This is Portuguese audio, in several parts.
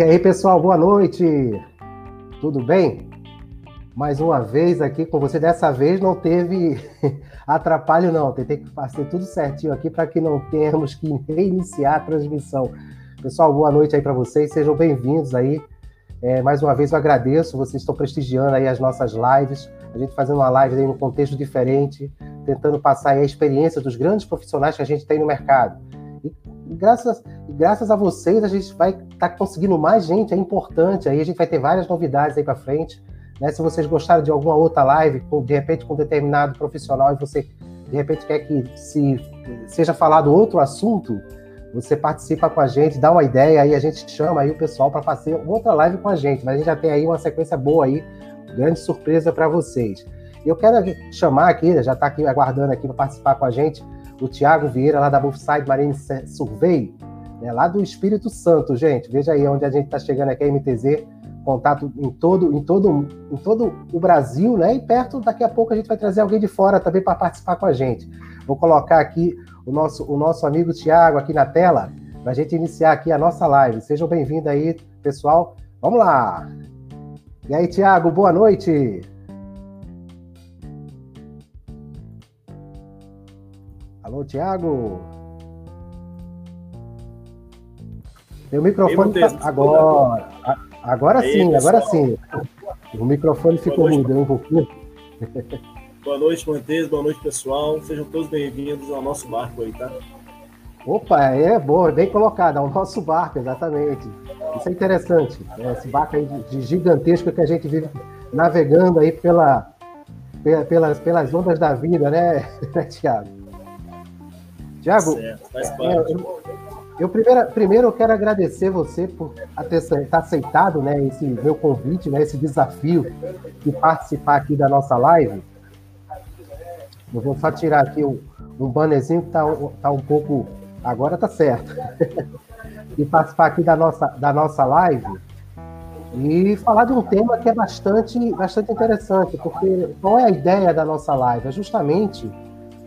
E aí, pessoal, boa noite. Tudo bem? Mais uma vez aqui com você. Dessa vez não teve atrapalho, não. Tentei fazer tudo certinho aqui para que não tenhamos que reiniciar a transmissão. Pessoal, boa noite aí para vocês. Sejam bem-vindos aí. É, mais uma vez eu agradeço. Vocês estão prestigiando aí as nossas lives. A gente fazendo uma live aí num contexto diferente, tentando passar a experiência dos grandes profissionais que a gente tem no mercado. E graças, graças a vocês, a gente vai estar tá conseguindo mais gente, é importante. Aí a gente vai ter várias novidades aí para frente. Né? Se vocês gostaram de alguma outra live, de repente com determinado profissional, e você de repente quer que se seja falado outro assunto, você participa com a gente, dá uma ideia, aí a gente chama aí o pessoal para fazer outra live com a gente. Mas a gente já tem aí uma sequência boa aí, grande surpresa para vocês. Eu quero chamar aqui, já está aqui aguardando aqui para participar com a gente, o Tiago Vieira, lá da Bullside Marine Survey, né, lá do Espírito Santo, gente. Veja aí onde a gente está chegando aqui, a MTZ, contato em todo, em, todo, em todo o Brasil, né? E perto, daqui a pouco a gente vai trazer alguém de fora também para participar com a gente. Vou colocar aqui o nosso, o nosso amigo Tiago aqui na tela, para a gente iniciar aqui a nossa live. Sejam bem-vindos aí, pessoal. Vamos lá! E aí, Tiago, boa noite! Alô, Tiago? Meu microfone tá... agora. Agora aí, sim, pessoal. agora sim. O microfone ficou mudando um pouquinho. Boa noite, Montes. Boa noite, pessoal. Sejam todos bem-vindos ao nosso barco aí, tá? Opa, é boa, bem colocado, ao nosso barco, exatamente. Isso é interessante. É esse barco aí de gigantesco que a gente vive navegando aí pela, pelas, pelas ondas da vida, né, Tiago? Tiago, é, eu, eu primeiro, primeiro eu quero agradecer você por ter, ter aceitado né, esse meu convite, né, esse desafio de participar aqui da nossa live. Eu vou só tirar aqui um, um bannerzinho que está tá um pouco. Agora tá certo. e participar aqui da nossa, da nossa live e falar de um tema que é bastante, bastante interessante, porque qual é a ideia da nossa live? É justamente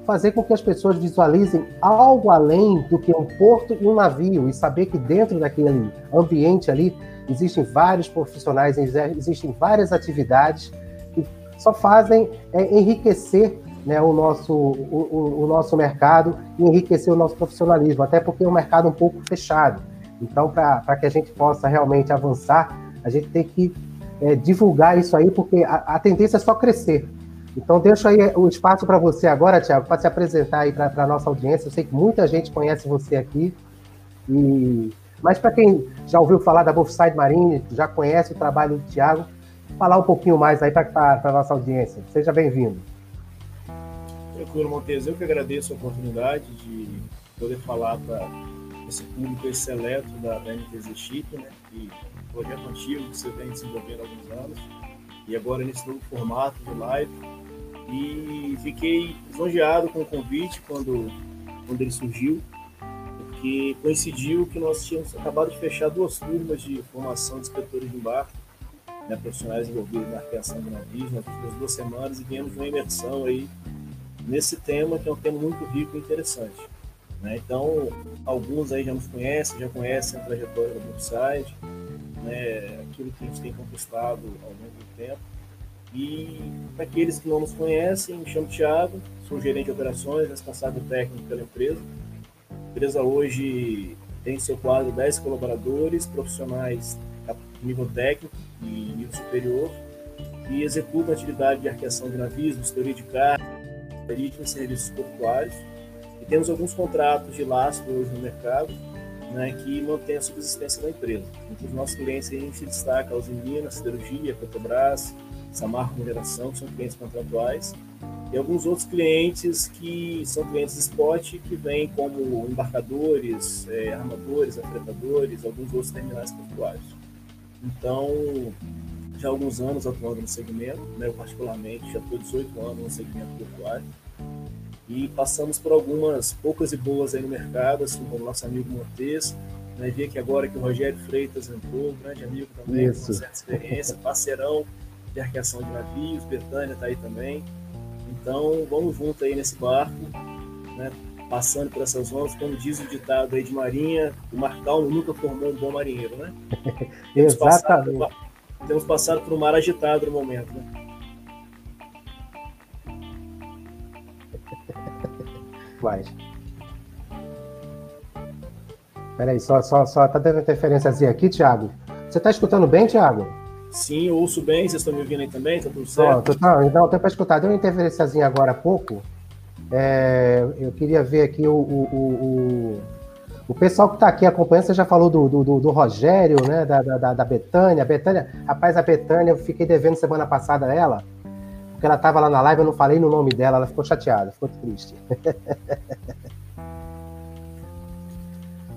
fazer com que as pessoas visualizem algo além do que um porto e um navio e saber que dentro daquele ambiente ali existem vários profissionais, existem várias atividades que só fazem é, enriquecer né, o, nosso, o, o, nosso mercado e enriquecer o nosso profissionalismo, até porque é um mercado um pouco fechado. Então, para que a gente possa realmente avançar, a gente tem que é, divulgar isso aí, porque a, a tendência é só crescer. Então, deixo aí o espaço para você agora, Tiago, para se apresentar aí para a nossa audiência. Eu sei que muita gente conhece você aqui. E... Mas para quem já ouviu falar da Buffside Marine, já conhece o trabalho do Tiago, falar um pouquinho mais aí para a nossa audiência. Seja bem-vindo. Tranquilo, Montes. Eu que agradeço a oportunidade de poder falar para esse público seleto da, da MTZ Chip, né? E projeto antigo que você vem desenvolvendo há alguns anos. E agora nesse novo formato de live e fiquei lisonjeado com o convite quando, quando ele surgiu, porque coincidiu que nós tínhamos acabado de fechar duas turmas de formação de inspetores de embarque, né, profissionais envolvidos na arqueação de navios, nas últimas duas semanas, e viemos uma imersão aí nesse tema, que é um tema muito rico e interessante. Né? Então, alguns aí já nos conhecem, já conhecem a trajetória da Brookside, né, aquilo que a gente tem conquistado ao longo do tempo, e para aqueles que não nos conhecem, me chamo Thiago, sou gerente de operações, responsável técnico pela empresa. A empresa hoje tem seu quadro 10 colaboradores, profissionais nível técnico e nível superior, e executam atividade de arqueação de navios, vistoria de carga, marítima e serviços portuários. E temos alguns contratos de lastro hoje no mercado, né, que mantém a subsistência da empresa. Entre os nossos clientes a gente destaca a Usinina, Siderurgia, Petrobras, Samarco Mineração, que são clientes contratuais, e alguns outros clientes que são clientes spot, que vêm como embarcadores, é, armadores, afretadores, alguns outros terminais portuários. Então, já há alguns anos atuando no segmento, né, eu particularmente já estou 18 anos no segmento portuário, e passamos por algumas poucas e boas aí no mercado, assim como o nosso amigo Montes, né, vi que agora que o Rogério Freitas entrou, grande amigo também, Isso. com certa experiência, parceirão, de arqueação de navios, Betânia está aí também. Então, vamos junto aí nesse barco, né? passando por essas ondas, como diz o ditado aí de Marinha, o mar calmo nunca formou um bom marinheiro, né? temos Exatamente. Passado, temos passado por um mar agitado no momento, né? Vai. Peraí, só, só, só tá dando interferênciazinha aqui, Thiago. Você tá escutando bem, Thiago? Sim, ouço bem, vocês estão me ouvindo aí também? Tá tudo certo? Oh, não, então, tem para escutar. Deu uma interferênciazinha agora há pouco. É, eu queria ver aqui o, o, o, o pessoal que está aqui acompanhando. Você já falou do, do, do Rogério, né? Da, da, da Betânia. Betânia, rapaz, a Betânia, eu fiquei devendo semana passada ela, porque ela estava lá na live, eu não falei no nome dela, ela ficou chateada, ficou triste.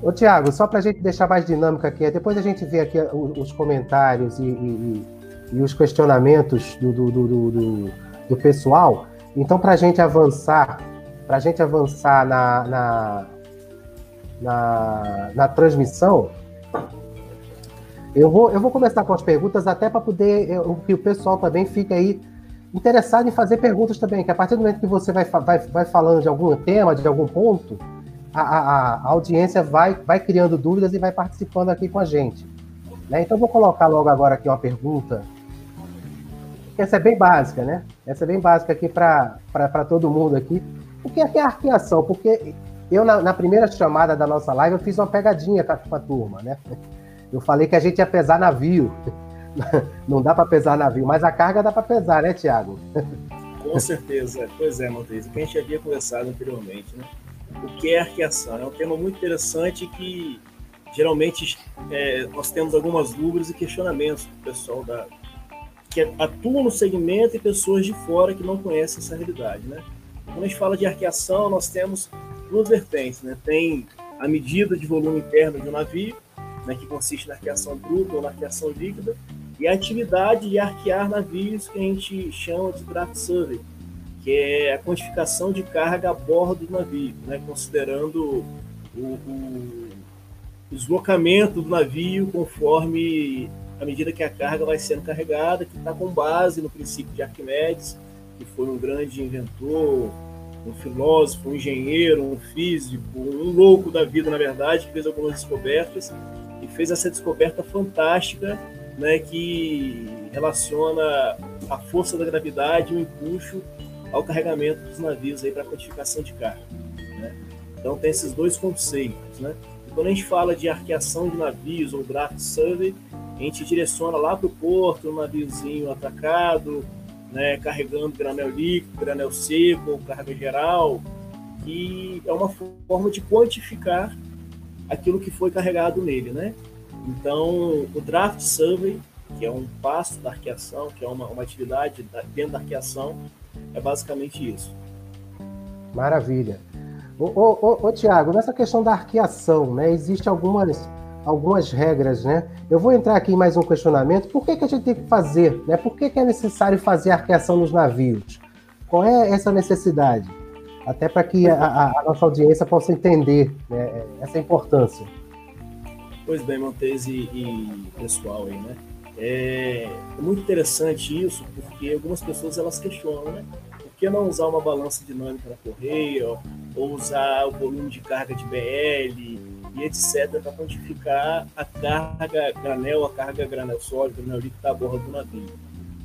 Ô, Tiago, só para a gente deixar mais dinâmica aqui, depois a gente vê aqui os comentários e, e, e os questionamentos do, do, do, do, do pessoal. Então, para a gente avançar, para a gente avançar na, na, na, na, transmissão, eu vou, eu vou começar com as perguntas até para poder que o pessoal também fique aí interessado em fazer perguntas também, que a partir do momento que você vai, vai, vai falando de algum tema, de algum ponto, a, a, a audiência vai, vai criando dúvidas e vai participando aqui com a gente. Né? Então, vou colocar logo agora aqui uma pergunta essa é bem básica, né? Essa é bem básica aqui para todo mundo aqui. O que é, que é arqueação? Porque eu, na, na, primeira chamada da nossa live, eu fiz uma pegadinha com a, turma, né? Eu falei que a gente ia pesar navio. Não dá para pesar navio, mas a carga dá para pesar, né, Tiago? Com certeza. Pois é, Montes, o que a gente havia conversado anteriormente, né? O que é arqueação? É um tema muito interessante que geralmente é, nós temos algumas dúvidas e questionamentos do pessoal da, que atuam no segmento e pessoas de fora que não conhecem essa realidade, né? Quando a gente fala de arqueação, nós temos duas vertentes, né? Tem a medida de volume interno de um navio, né, que consiste na arqueação bruta ou na arqueação líquida, e a atividade de arquear navios que a gente chama de draft survey, que é a quantificação de carga a bordo do navio, né, considerando o, o deslocamento do navio conforme à medida que a carga vai sendo carregada, que está com base no princípio de Arquimedes, que foi um grande inventor, um filósofo, um engenheiro, um físico, um louco da vida, na verdade, que fez algumas descobertas e fez essa descoberta fantástica, né, que relaciona a força da gravidade o empuxo ao carregamento dos navios para a quantificação de carga. Né? Então tem esses dois conceitos, né? E quando a gente fala de arqueação de navios ou draft survey, a gente direciona lá para o porto, um naviozinho atacado, né, carregando granel líquido, granel seco, carga geral, que é uma forma de quantificar aquilo que foi carregado nele, né? Então, o draft survey, que é um passo da arqueação, que é uma, uma atividade dentro da arqueação, é basicamente isso. Maravilha. Ô, ô, ô, ô Tiago, nessa questão da arqueação, né, existe algumas algumas regras, né? Eu vou entrar aqui em mais um questionamento. Por que, que a gente tem que fazer, né? Por que, que é necessário fazer arqueação nos navios? Qual é essa necessidade? Até para que a, a, a, nossa audiência possa entender né, essa importância. Pois bem, Montese e, pessoal aí, né? É, é muito interessante isso, porque algumas pessoas elas questionam, né? Por que não usar uma balança dinâmica na correia, ou usar o volume de carga de BL, e etc., para quantificar a carga granel, a carga granel sólido, granel líquido da borda do navio.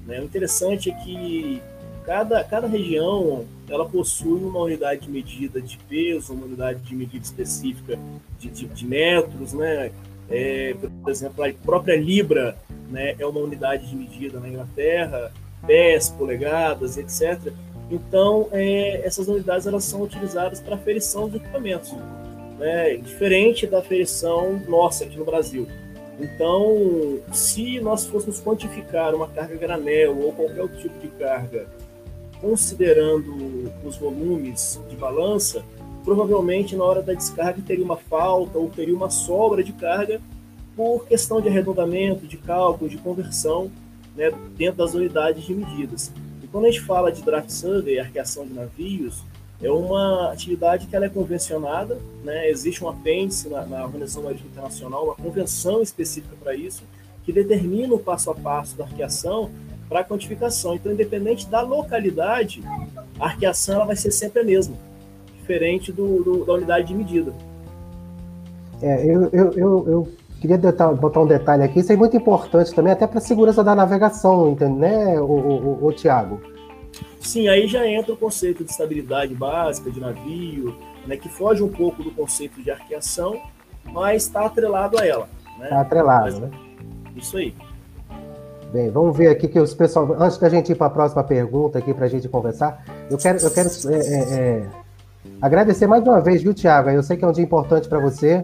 Né? O interessante é que cada, cada região ela possui uma unidade de medida de peso, uma unidade de medida específica de, de, de metros, né? É, por exemplo, a própria Libra né, é uma unidade de medida na Inglaterra, pés, polegadas, etc. Então, é, essas unidades elas são utilizadas para aferição dos equipamentos né, diferente da feição nossa aqui no Brasil. Então, se nós fôssemos quantificar uma carga granel ou qualquer outro tipo de carga, considerando os volumes de balança, provavelmente na hora da descarga teria uma falta ou teria uma sobra de carga por questão de arredondamento, de cálculo, de conversão né, dentro das unidades de medidas. E quando a gente fala de draft survey, arqueação de navios, é uma atividade que ela é convencionada, né? existe um apêndice na, na Organização Marítima Internacional, uma convenção específica para isso, que determina o passo a passo da arqueação para a quantificação. Então, independente da localidade, a arqueação ela vai ser sempre a mesma. Diferente do, do da unidade de medida. É, eu, eu, eu, eu queria botar um detalhe aqui, isso é muito importante também, até para a segurança da navegação, entende, né, o, o, o Tiago? Sim, aí já entra o conceito de estabilidade básica de navio, né, que foge um pouco do conceito de arqueação, mas está atrelado a ela. Está né? Tá atrelado, mas, né? Isso aí. Bem, vamos ver aqui que os pessoal. Antes da gente ir para a próxima pergunta aqui para a gente conversar, eu quero, eu quero é, é, é, agradecer mais uma vez, viu, Tiago? Eu sei que é um dia importante para você,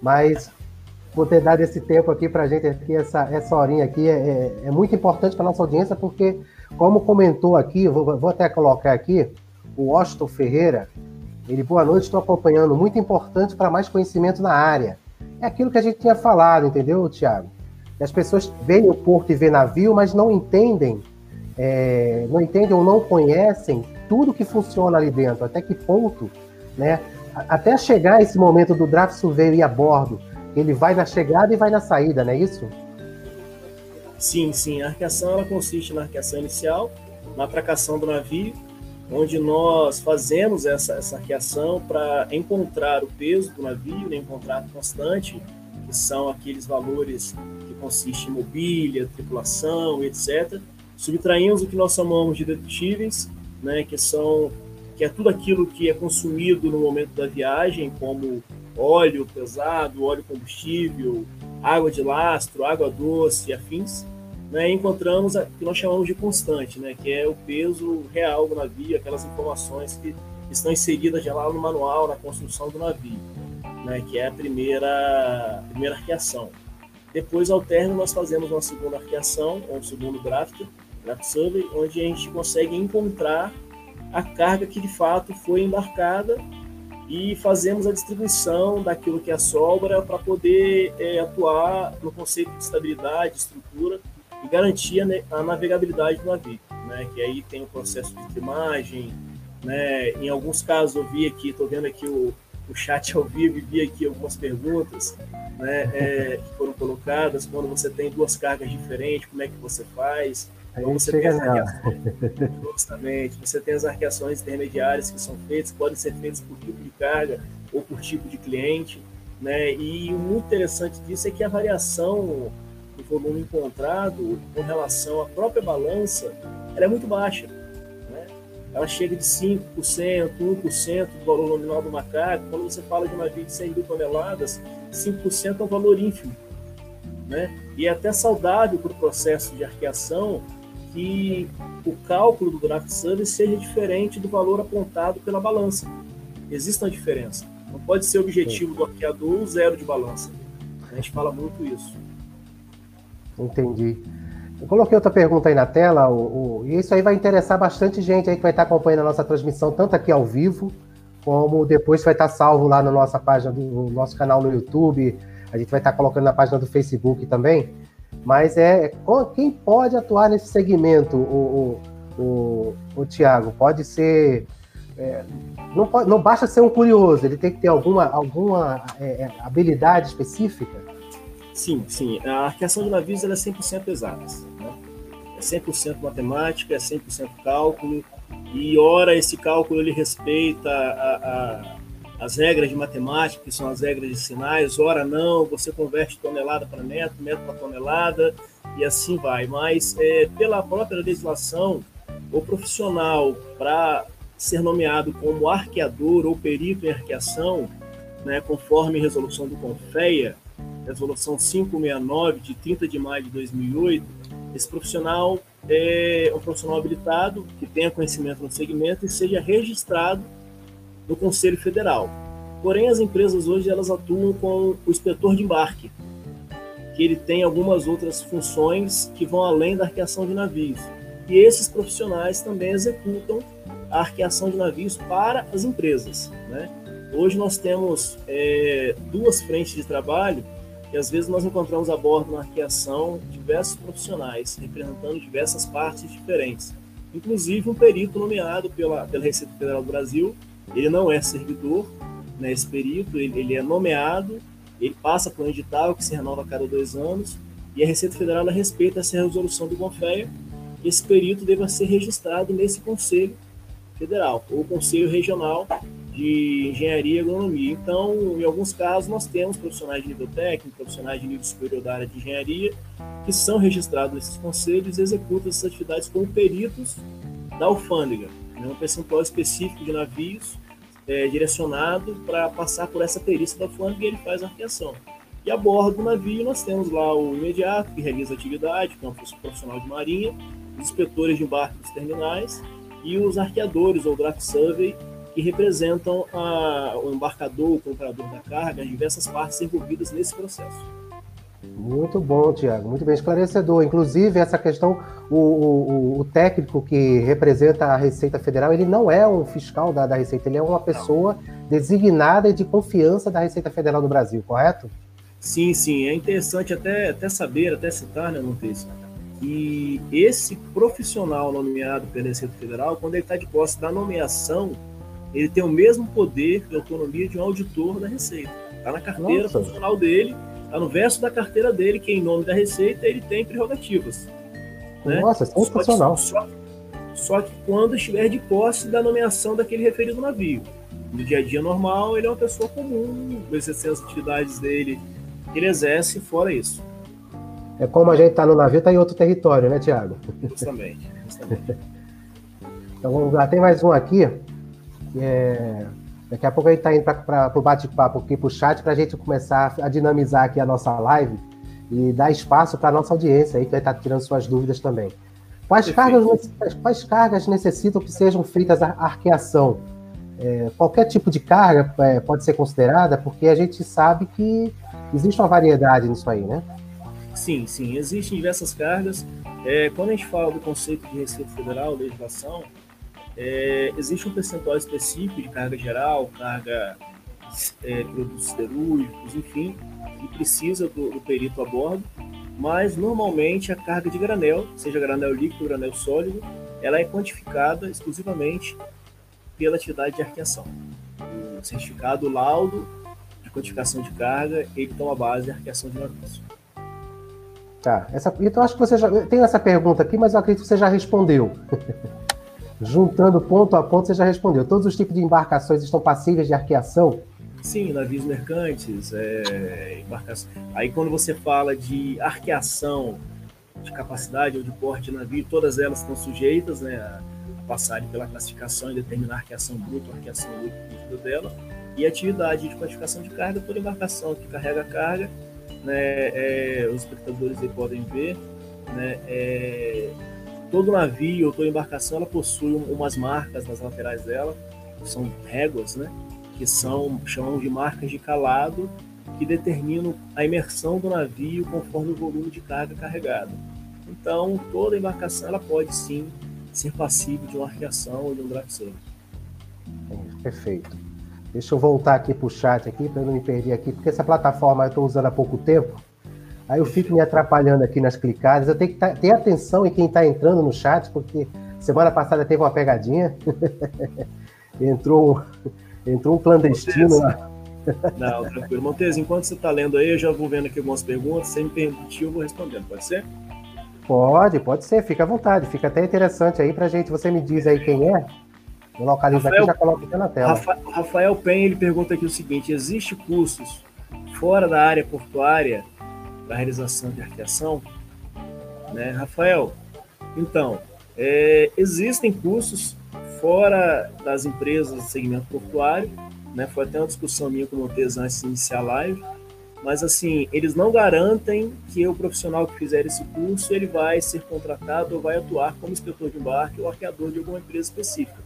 mas por ter dado esse tempo aqui para a gente, aqui, essa, essa horinha aqui, é, é, é muito importante para nossa audiência, porque, como comentou aqui, vou, vou até colocar aqui, o Washington Ferreira, ele, boa noite, estou acompanhando, muito importante para mais conhecimento na área. É aquilo que a gente tinha falado, entendeu, Tiago? as pessoas veem o porto e vê navio, mas não entendem, é, não entendem ou não conhecem tudo que funciona ali dentro, até que ponto, né? Até chegar esse momento do draft surveyor ir a bordo, ele vai na chegada e vai na saída, não é isso? Sim, sim. A arqueação ela consiste na arqueação inicial, na atracação do navio, onde nós fazemos essa, essa arqueação para encontrar o peso do navio, né, encontrar constante, que são aqueles valores consiste em mobília, tripulação, etc. Subtraímos o que nós chamamos de dedutíveis, né, que são que é tudo aquilo que é consumido no momento da viagem, como óleo pesado, óleo combustível, água de lastro, água doce e afins, né, encontramos o que nós chamamos de constante, né, que é o peso real do navio, aquelas informações que estão inseridas já lá no manual, na construção do navio, né, que é a primeira, primeira arqueação. Depois, ao término, nós fazemos uma segunda arqueação, um segundo draft, survey, onde a gente consegue encontrar a carga que de fato foi embarcada e fazemos a distribuição daquilo que é sobra para poder é, atuar no conceito de estabilidade, estrutura e garantir a, navegabilidade do navio, né? Que aí tem o processo de trimagem, né? Em alguns casos eu vi aqui, estou vendo aqui o, o chat ao vivo e vi aqui algumas perguntas né, é, que foram colocadas, quando você tem duas cargas diferentes, como é que você faz? Então, você tem você tem as arqueações intermediárias que são feitas, podem ser feitas por tipo de carga ou por tipo de cliente, né? E o muito interessante disso é que a variação do volume encontrado com relação à própria balança, ela é muito baixa ela chega de 5%, 1% do valor nominal do macaco. Quando você fala de uma navio de 100 mil toneladas, 5% é um valor ínfimo. Né? E é até saudável para o processo de arqueação que o cálculo do draft service seja diferente do valor apontado pela balança. Existe uma diferença. Não pode ser objetivo do arqueador zero de balança. A gente fala muito isso. Entendi. Eu coloquei outra pergunta aí na tela, o, o, e isso aí vai interessar bastante gente aí que vai estar acompanhando a nossa transmissão, tanto aqui ao vivo, como depois vai estar salvo lá na nossa página, do, no nosso canal no YouTube, a gente vai estar colocando na página do Facebook também. Mas é quem pode atuar nesse segmento, o, o, o, o Tiago? Pode ser. É, não, pode, não basta ser um curioso, ele tem que ter alguma, alguma é, é habilidade específica? Sim, sim. A arqueação de navios é 100% exata. Né? É 100% matemática, é 100% cálculo, e ora esse cálculo ele respeita a, a, as regras de matemática, que são as regras de sinais, ora não, você converte tonelada para metro, metro para tonelada, e assim vai. Mas é, pela própria legislação, o profissional para ser nomeado como arqueador ou perito em arqueação, né, conforme resolução do CONFEA, resolução 569 de 30 de maio de 2008, esse profissional é um profissional habilitado que tenha conhecimento no segmento e seja registrado no Conselho Federal. Porém, as empresas hoje elas atuam com o inspetor de embarque, que ele tem algumas outras funções que vão além da arqueação de navios. E esses profissionais também executam a arqueação de navios para as empresas. Né? Hoje nós temos é, duas frentes de trabalho e às vezes nós encontramos a bordo na arqueação diversos profissionais representando diversas partes diferentes, inclusive um perito nomeado pela, pela Receita Federal do Brasil. Ele não é servidor, né, esse perito, ele, ele é nomeado, ele passa por um edital que se renova a cada dois anos, e a Receita Federal respeita essa resolução do CONFEA, e esse perito deve ser registrado nesse conselho Federal, ou Conselho Regional de Engenharia e Agronomia. Então, em alguns casos, nós temos profissionais de nível técnico, profissionais de nível superior da área de engenharia, que são registrados nesses conselhos e executam essas atividades como peritos da alfândega, né, um percentual específico de navios é, direcionado para passar por essa perícia da alfândega e ele faz a arqueação. E a bordo do navio nós temos lá o imediato, que realiza atividade, que é um profissional de marinha, os inspetores de embarque dos terminais e os arqueadores ou draft survey, que representam a, o embarcador, o comprador da carga, as diversas partes envolvidas nesse processo. Muito bom, Tiago, muito bem esclarecedor. Inclusive, essa questão, o, o, o, técnico que representa a Receita Federal, ele não é um fiscal da, da Receita, ele é uma pessoa designada e de confiança da Receita Federal do Brasil, correto? Sim, sim. É interessante até, até saber, até citar, né, Montes, que esse profissional nomeado pela Receita Federal, quando ele está de posse da nomeação, ele tem o mesmo poder de autonomia de um auditor da Receita. Está na carteira Nossa. profissional dele, está no verso da carteira dele, que em nome da Receita ele tem prerrogativas. Né? Nossa, sensacional. Só, só, só que quando estiver de posse da nomeação daquele referido navio. No dia a dia normal, ele é uma pessoa comum, exercendo as atividades dele que ele exerce fora isso. É como a gente está no navio, está em outro território, né, Tiago? Justamente, justamente. então vamos lá, tem mais um aqui. É... Daqui a pouco a gente está indo para o bate-papo aqui, para o chat, para a gente começar a dinamizar aqui a nossa live e dar espaço para a nossa audiência aí, que vai estar tá tirando suas dúvidas também. Quais cargas, quais cargas necessitam que sejam feitas a arqueação? É, qualquer tipo de carga é, pode ser considerada, porque a gente sabe que existe uma variedade nisso aí, né? Sim, sim, existem diversas cargas. É, quando a gente fala do conceito de Receita Federal, legislação, é, existe um percentual específico de carga geral, carga é, produtos siderúrgicos, enfim, que precisa do, do, perito a bordo, mas normalmente a carga de granel, seja granel líquido ou granel sólido, ela é quantificada exclusivamente pela atividade de arqueação. O certificado o laudo de quantificação de carga, ele toma base de arqueação de navios. Tá. Essa, então acho que você já tem essa pergunta aqui, mas eu acredito que você já respondeu. Juntando ponto a ponto, você já respondeu. Todos os tipos de embarcações estão passíveis de arqueação? Sim, navios mercantes, é, embarcação. Aí quando você fala de arqueação, de capacidade ou de porte de navio, todas elas estão sujeitas né, a passarem pela classificação e determinar a arqueação bruta ou arqueação líquida dela. E atividade de quantificação de carga, toda embarcação que carrega carga né, é, os espectadores podem ver, né, é, todo navio ou toda embarcação ela possui umas marcas nas laterais dela, são réguas, né, que são chamamos de marcas de calado, que determinam a imersão do navio conforme o volume de carga carregado. Então, toda embarcação ela pode sim ser passível de uma arqueação ou de um drag Perfeito. Deixa eu voltar aqui para o chat aqui, para não me perder aqui, porque essa plataforma eu estou usando há pouco tempo. Aí eu fico me atrapalhando aqui nas clicadas. Eu tenho que ter atenção em quem está entrando no chat, porque semana passada teve uma pegadinha. entrou, entrou um clandestino lá. Não, tranquilo. Montes, enquanto você está lendo aí, eu já vou vendo aqui algumas perguntas. Sem me permitir, eu vou respondendo. Pode ser? Pode, pode ser. Fica à vontade. Fica até interessante aí para gente. Você me diz aí quem é. Eu localizo Rafael, aqui já coloco aqui na tela. Rafael, Rafael Penha ele pergunta aqui o seguinte: existe cursos fora da área portuária para realização de arqueação? Né, Rafael? Então, é, existem cursos fora das empresas do segmento portuário, né? Foi até uma discussão minha com o Montes antes de iniciar a live. Mas assim, eles não garantem que o profissional que fizer esse curso ele vai ser contratado ou vai atuar como inspetor de embarque ou arqueador de alguma empresa específica.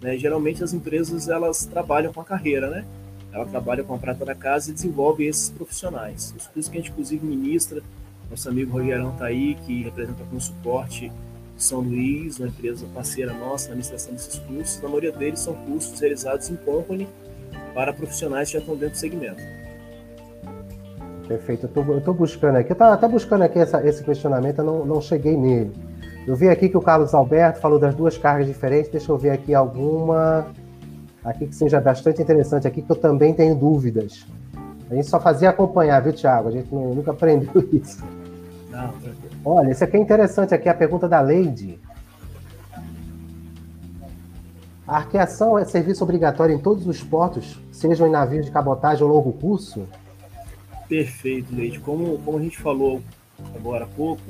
Né? Geralmente as empresas elas trabalham com a carreira, né? Ela trabalha com a prata da casa e desenvolve esses profissionais. Os cursos que a gente inclusive ministra, nosso amigo Rogerão está aí, que representa com suporte São Luís, uma empresa parceira nossa na administração desses cursos. A maioria deles são cursos realizados em company para profissionais que já estão dentro do segmento. Perfeito, eu estou buscando aqui, eu estava até buscando aqui essa, esse questionamento, eu não, não cheguei nele. Eu vi aqui que o Carlos Alberto falou das duas cargas diferentes. Deixa eu ver aqui alguma aqui que seja bastante interessante aqui, que eu também tenho dúvidas. A gente só fazia acompanhar, viu, Thiago? A gente nunca aprendeu isso. Não, Olha, esse aqui é interessante aqui, a pergunta da Leide. A arqueação é serviço obrigatório em todos os portos, sejam em navios de cabotagem ou longo curso? Perfeito, Leite. Como, como a gente falou agora há pouco,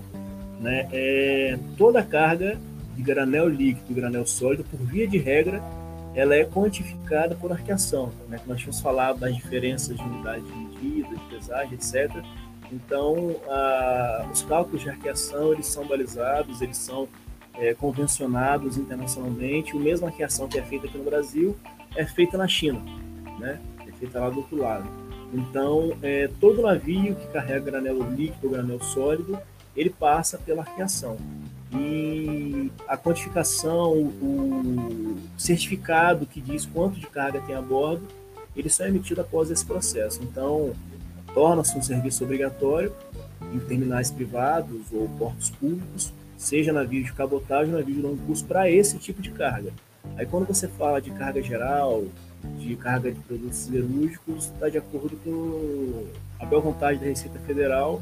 né, é, toda carga de granel líquido e granel sólido, por via de regra, ela é quantificada por arqueação. Né? Nós tínhamos falado das diferenças de unidade de medida, de pesagem, etc. Então, a, os cálculos de arqueação eles são balizados, eles são é, convencionados internacionalmente. O mesmo arqueação que é feita aqui no Brasil é feita na China, né? é feita lá do outro lado. Então, é, todo navio que carrega granelo líquido ou granel sólido, ele passa pela arqueação. E a quantificação, o certificado que diz quanto de carga tem a bordo, ele só é emitido após esse processo. Então, torna-se um serviço obrigatório em terminais privados ou portos públicos, seja navio de cabotagem ou navio de longo curso, para esse tipo de carga. Aí, quando você fala de carga geral, de carga de produtos siderúrgicos, está de acordo com a boa vontade da Receita Federal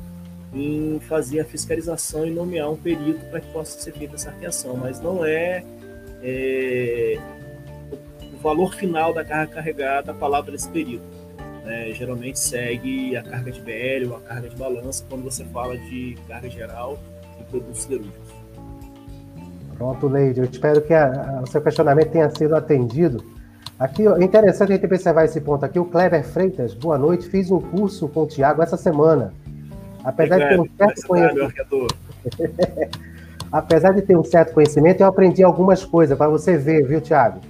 em fazer a fiscalização e nomear um perito para que possa ser feita essa arqueação, mas não é, é, o valor final da carga carregada a palavra desse perito. Né? Geralmente segue a carga de BL ou a carga de balança quando você fala de carga geral e produtos siderúrgicos. Pronto, Leide. Eu espero que a, a, o seu questionamento tenha sido atendido. Aqui, interessante a gente observar esse ponto aqui. O Kleber Freitas, boa noite. Fiz um curso com o Tiago essa semana Apesar de ter um certo conhecimento. Apesar de ter um certo conhecimento, eu aprendi algumas coisas para você ver, viu, Thiago?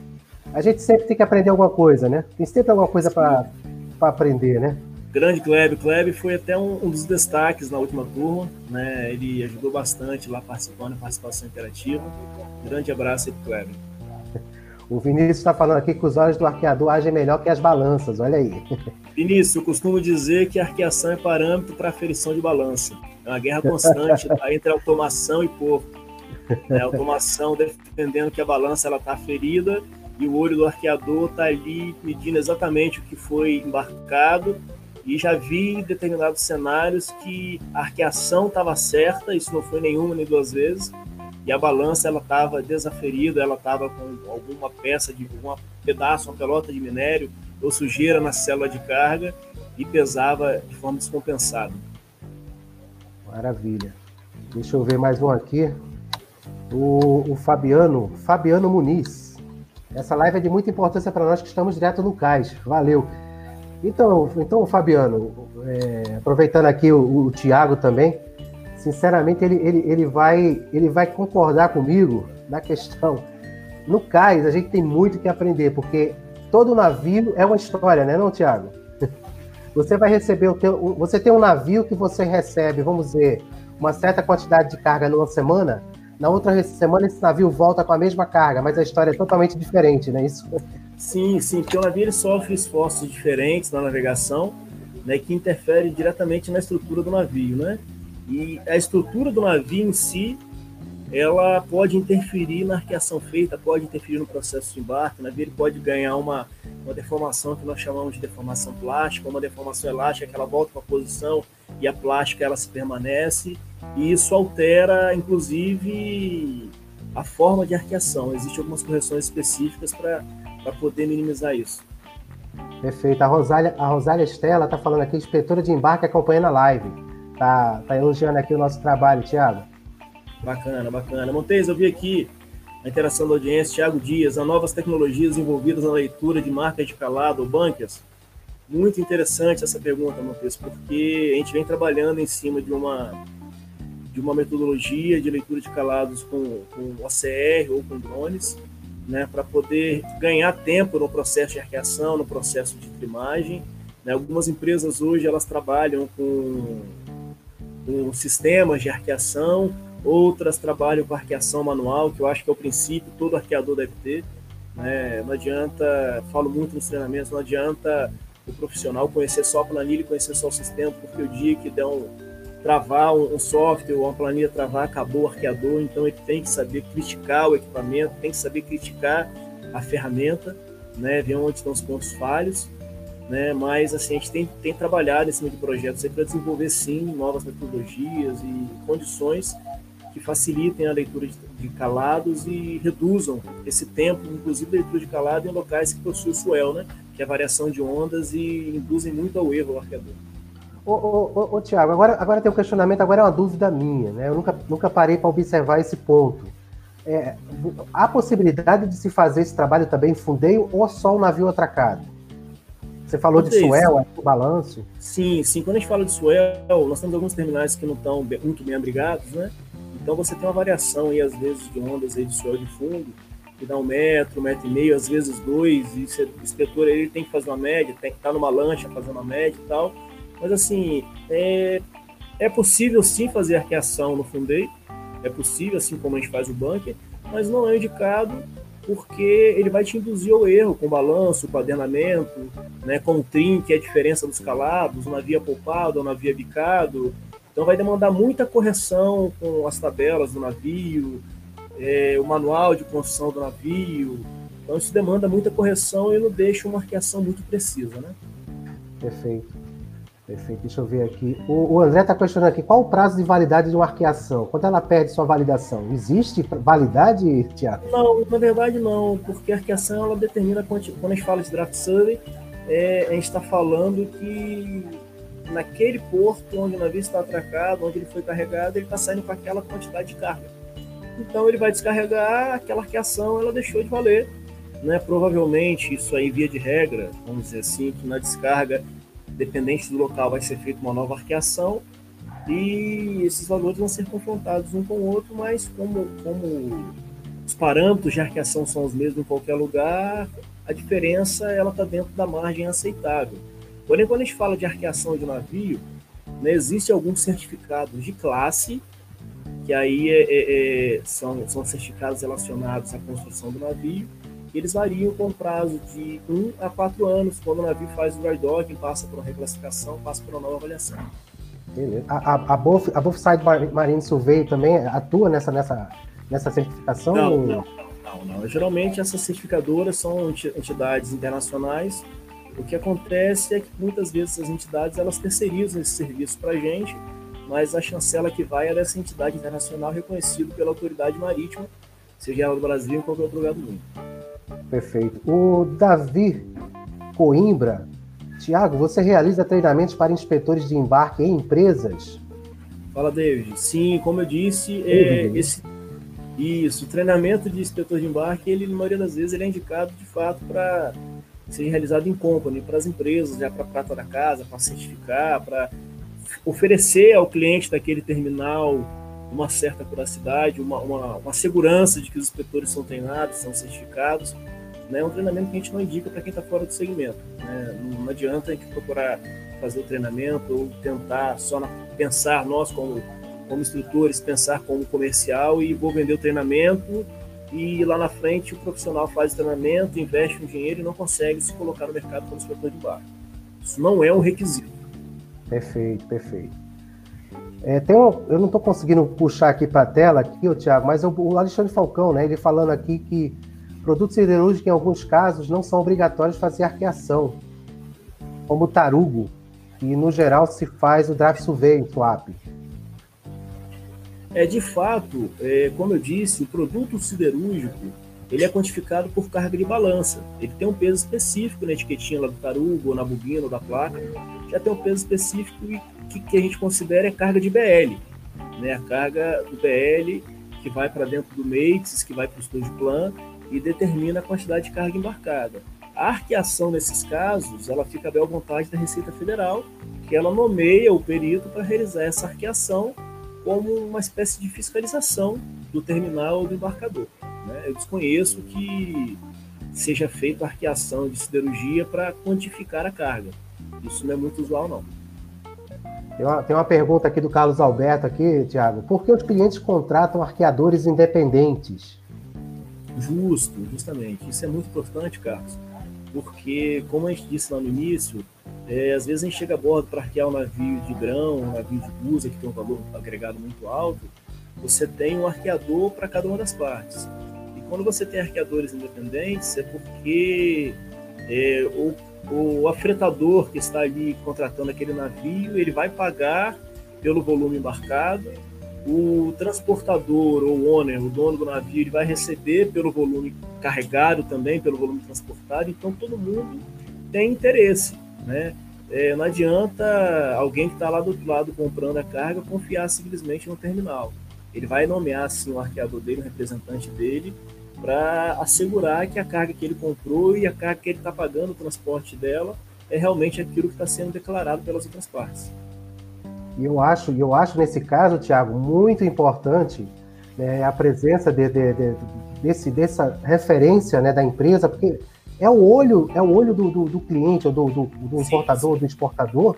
A gente sempre tem que aprender alguma coisa, né? Tem sempre alguma coisa para aprender, né? Grande Kleber. Kleber foi até um, um, dos destaques na última turma, né? Ele ajudou bastante lá participando, participação interativa. Grande abraço aí Kleber. O Vinícius está falando aqui que os olhos do arqueador agem melhor que as balanças, olha aí. Vinícius, eu costumo dizer que a arqueação é parâmetro para aferição de balança. É uma guerra constante tá, entre automação e porco. É, a automação defendendo que a balança está ferida e o olho do arqueador está ali medindo exatamente o que foi embarcado. E já vi determinados cenários que a arqueação estava certa, isso não foi nenhuma nem duas vezes, e a balança ela estava desaferida, ela estava com alguma peça de um pedaço, uma pelota de minério ou sujeira na célula de carga e pesava de forma descompensada. Maravilha. Deixa eu ver mais um aqui. O, o Fabiano, Fabiano Muniz. Essa live é de muita importância para nós que estamos direto no cais. Valeu. Então, então Fabiano, é, aproveitando aqui o, o Tiago também, sinceramente, ele, ele, ele, vai, ele vai concordar comigo na questão. No cais, a gente tem muito que aprender, porque todo navio é uma história, né, não, Tiago? Você vai receber o teu. Você tem um navio que você recebe, vamos dizer, uma certa quantidade de carga numa semana. Na outra semana, esse navio volta com a mesma carga, mas a história é totalmente diferente, né? Isso. Sim, sim, porque o navio ele sofre esforços diferentes na navegação, né, que interfere diretamente na estrutura do navio, né? E a estrutura do navio em si, ela pode interferir na arqueação feita, pode interferir no processo de embarque, o navio pode ganhar uma, uma deformação que nós chamamos de deformação plástica, uma deformação elástica que ela volta para a posição e a plástica ela se permanece, e isso altera, inclusive, a forma de arqueação. Existem algumas correções específicas para poder minimizar isso. Perfeito. A Rosália, a Rosália Estela está falando aqui, inspetora de embarque acompanhando a live. Tá, tá elogiando aqui o nosso trabalho, Thiago. Bacana, bacana. Montes, eu vi aqui a interação da audiência, Thiago Dias, as novas tecnologias envolvidas na leitura de marcas de calado ou bunkers. Muito interessante essa pergunta, Montes, porque a gente vem trabalhando em cima de uma de uma metodologia de leitura de calados com, com OCR ou com drones, né, para poder ganhar tempo no processo de arqueação, no processo de trimagem. Né? Algumas empresas hoje elas trabalham com com sistemas de arqueação, outras trabalham com arqueação manual, que eu acho que é o princípio, todo arqueador deve ter. Né? Não adianta, falo muito nos treinamentos, não adianta o profissional conhecer só a planilha conhecer só o sistema, porque o dia que der um, travar um, software ou uma planilha travar, acabou o arqueador, então ele tem que saber criticar o equipamento, tem que saber criticar a ferramenta, né? ver onde estão os pontos falhos né? Mas assim, a gente tem, tem trabalhado em cima de projetos para desenvolver sim novas metodologias e condições que facilitem a leitura de, de calados e reduzam esse tempo, inclusive leitura de calado em locais que possuem swell, né? que é a variação de ondas e induzem muito ao erro o arqueador. Ô, ô, ô, ô Tiago, agora, agora tem um questionamento, agora é uma dúvida minha, né? Eu nunca, nunca parei para observar esse ponto. É, há possibilidade de se fazer esse trabalho também em fundeio ou só o navio atracado? Você falou de swell, é, o balanço? Sim, sim. Quando a gente fala de swell, nós temos alguns terminais que não estão muito bem abrigados, né? Então você tem uma variação aí, às vezes, de ondas aí de swell de fundo, que dá um metro, um metro e meio, às vezes dois, e o inspetor ele tem que fazer uma média, tem que estar numa lancha fazendo uma média e tal. Mas assim, é, é possível sim fazer arqueação no fundeio, é possível, assim como a gente faz o bunker, mas não é indicado porque ele vai te induzir ao erro com balanço, com adenamento, né, com o trim, que é a diferença dos calados, o navio poupado, o navio bicado. Então vai demandar muita correção com as tabelas do navio, é, o manual de construção do navio. Então isso demanda muita correção e não deixa uma arqueação muito precisa, né? Perfeito. Perfeito, deixa eu ver aqui. O, o André está questionando aqui qual o prazo de validade de uma arqueação? Quando ela perde sua validação? Existe validade, Tiago? Não, na verdade não, porque a arqueação ela determina, quando a gente fala de draft survey, é, a gente está falando que naquele porto onde o navio está atracado, onde ele foi carregado, ele está saindo com aquela quantidade de carga. Então ele vai descarregar, aquela arqueação ela deixou de valer. Né? Provavelmente, isso aí, via de regra, vamos dizer assim, que na descarga dependente do local, vai ser feita uma nova arqueação e esses valores vão ser confrontados um com o outro, mas como, como os parâmetros de arqueação são os mesmos em qualquer lugar, a diferença ela está dentro da margem aceitável. Porém, quando a gente fala de arqueação de navio, né, existe alguns certificados de classe, que aí é, é, é, são, são certificados relacionados à construção do navio, eles variam com prazo de 1 um a 4 anos, quando o navio faz o dry docking, passa por uma reclassificação, passa por uma nova avaliação. Beleza. A, a, a, Bof, a Bofside Marine Survey também atua nessa, nessa, nessa certificação? Não, não, não, não, Geralmente essas certificadoras são entidades internacionais. O que acontece é que muitas vezes as entidades elas terceirizam esse serviço para a gente, mas a chancela que vai é dessa entidade internacional reconhecida pela autoridade marítima, seja ela do Brasil ou qualquer outro lugar do mundo. Perfeito. O Davi Coimbra, Tiago, você realiza treinamentos para inspetores de embarque em empresas? Fala, David. Sim, como eu disse, é, esse, isso, o treinamento de inspetor de embarque, ele, na maioria das vezes, ele é indicado de fato para ser realizado em company, para as empresas, já para a prata da casa, para certificar, para oferecer ao cliente daquele terminal uma certa curacidade, uma, uma, uma segurança de que os inspetores são treinados, são certificados né, é um treinamento que a gente não indica para quem está fora do segmento. Né? Não, adianta a gente procurar fazer o treinamento ou tentar só na, pensar, nós como, como instrutores, pensar como comercial e vou vender o treinamento e lá na frente o profissional faz o treinamento, investe um dinheiro e não consegue se colocar no mercado como instrutor de barco. Isso não é um requisito. Perfeito, perfeito. É, tem um, eu não estou conseguindo puxar aqui para a tela, aqui, Thiago, mas o Alexandre Falcão, né, ele falando aqui que Produtos siderúrgicos, em alguns casos, não são obrigatórios fazer arqueação, como o tarugo, e no geral se faz o draft survey em swap. É, de fato, é, como eu disse, o produto siderúrgico ele é quantificado por carga de balança. Ele tem um peso específico na etiquetinha lá do tarugo, ou na bobina, ou da placa. Já tem um peso específico que, que a gente considera é carga de BL. Né? A carga do BL que vai para dentro do Mates, que vai para o Studio Plan e determina a quantidade de carga embarcada. A arqueação nesses casos, ela fica à vontade da Receita Federal, que ela nomeia o perito para realizar essa arqueação como uma espécie de fiscalização do terminal ou do embarcador. Né? Eu desconheço que seja feita arqueação de siderurgia para quantificar a carga. Isso não é muito usual, não. Tem uma, tem uma pergunta aqui do Carlos Alberto aqui, Tiago. Por que os clientes contratam arqueadores independentes? Justo, justamente. Isso é muito importante, Carlos, porque, como a gente disse lá no início, é, às vezes a gente chega a bordo para arquear um navio de grão, um navio de busa, que tem um valor agregado muito alto, você tem um arqueador para cada uma das partes. E quando você tem arqueadores independentes, é porque é, o, o afretador que está ali contratando aquele navio, ele vai pagar pelo volume embarcado o transportador ou owner, o dono do navio, ele vai receber pelo volume carregado também, pelo volume transportado, então todo mundo tem interesse, né? É, não adianta alguém que está lá do outro lado comprando a carga confiar simplesmente no terminal. Ele vai nomear assim o arqueador dele, o representante dele, para assegurar que a carga que ele comprou e a carga que ele está pagando o transporte dela é realmente aquilo que está sendo declarado pelas outras partes. E eu acho, eu acho nesse caso, Tiago, muito importante né, a presença de, de, de, desse, dessa referência né, da empresa, porque é o olho, é o olho do, do, do cliente, ou do, do, do importador, sim, sim. do exportador,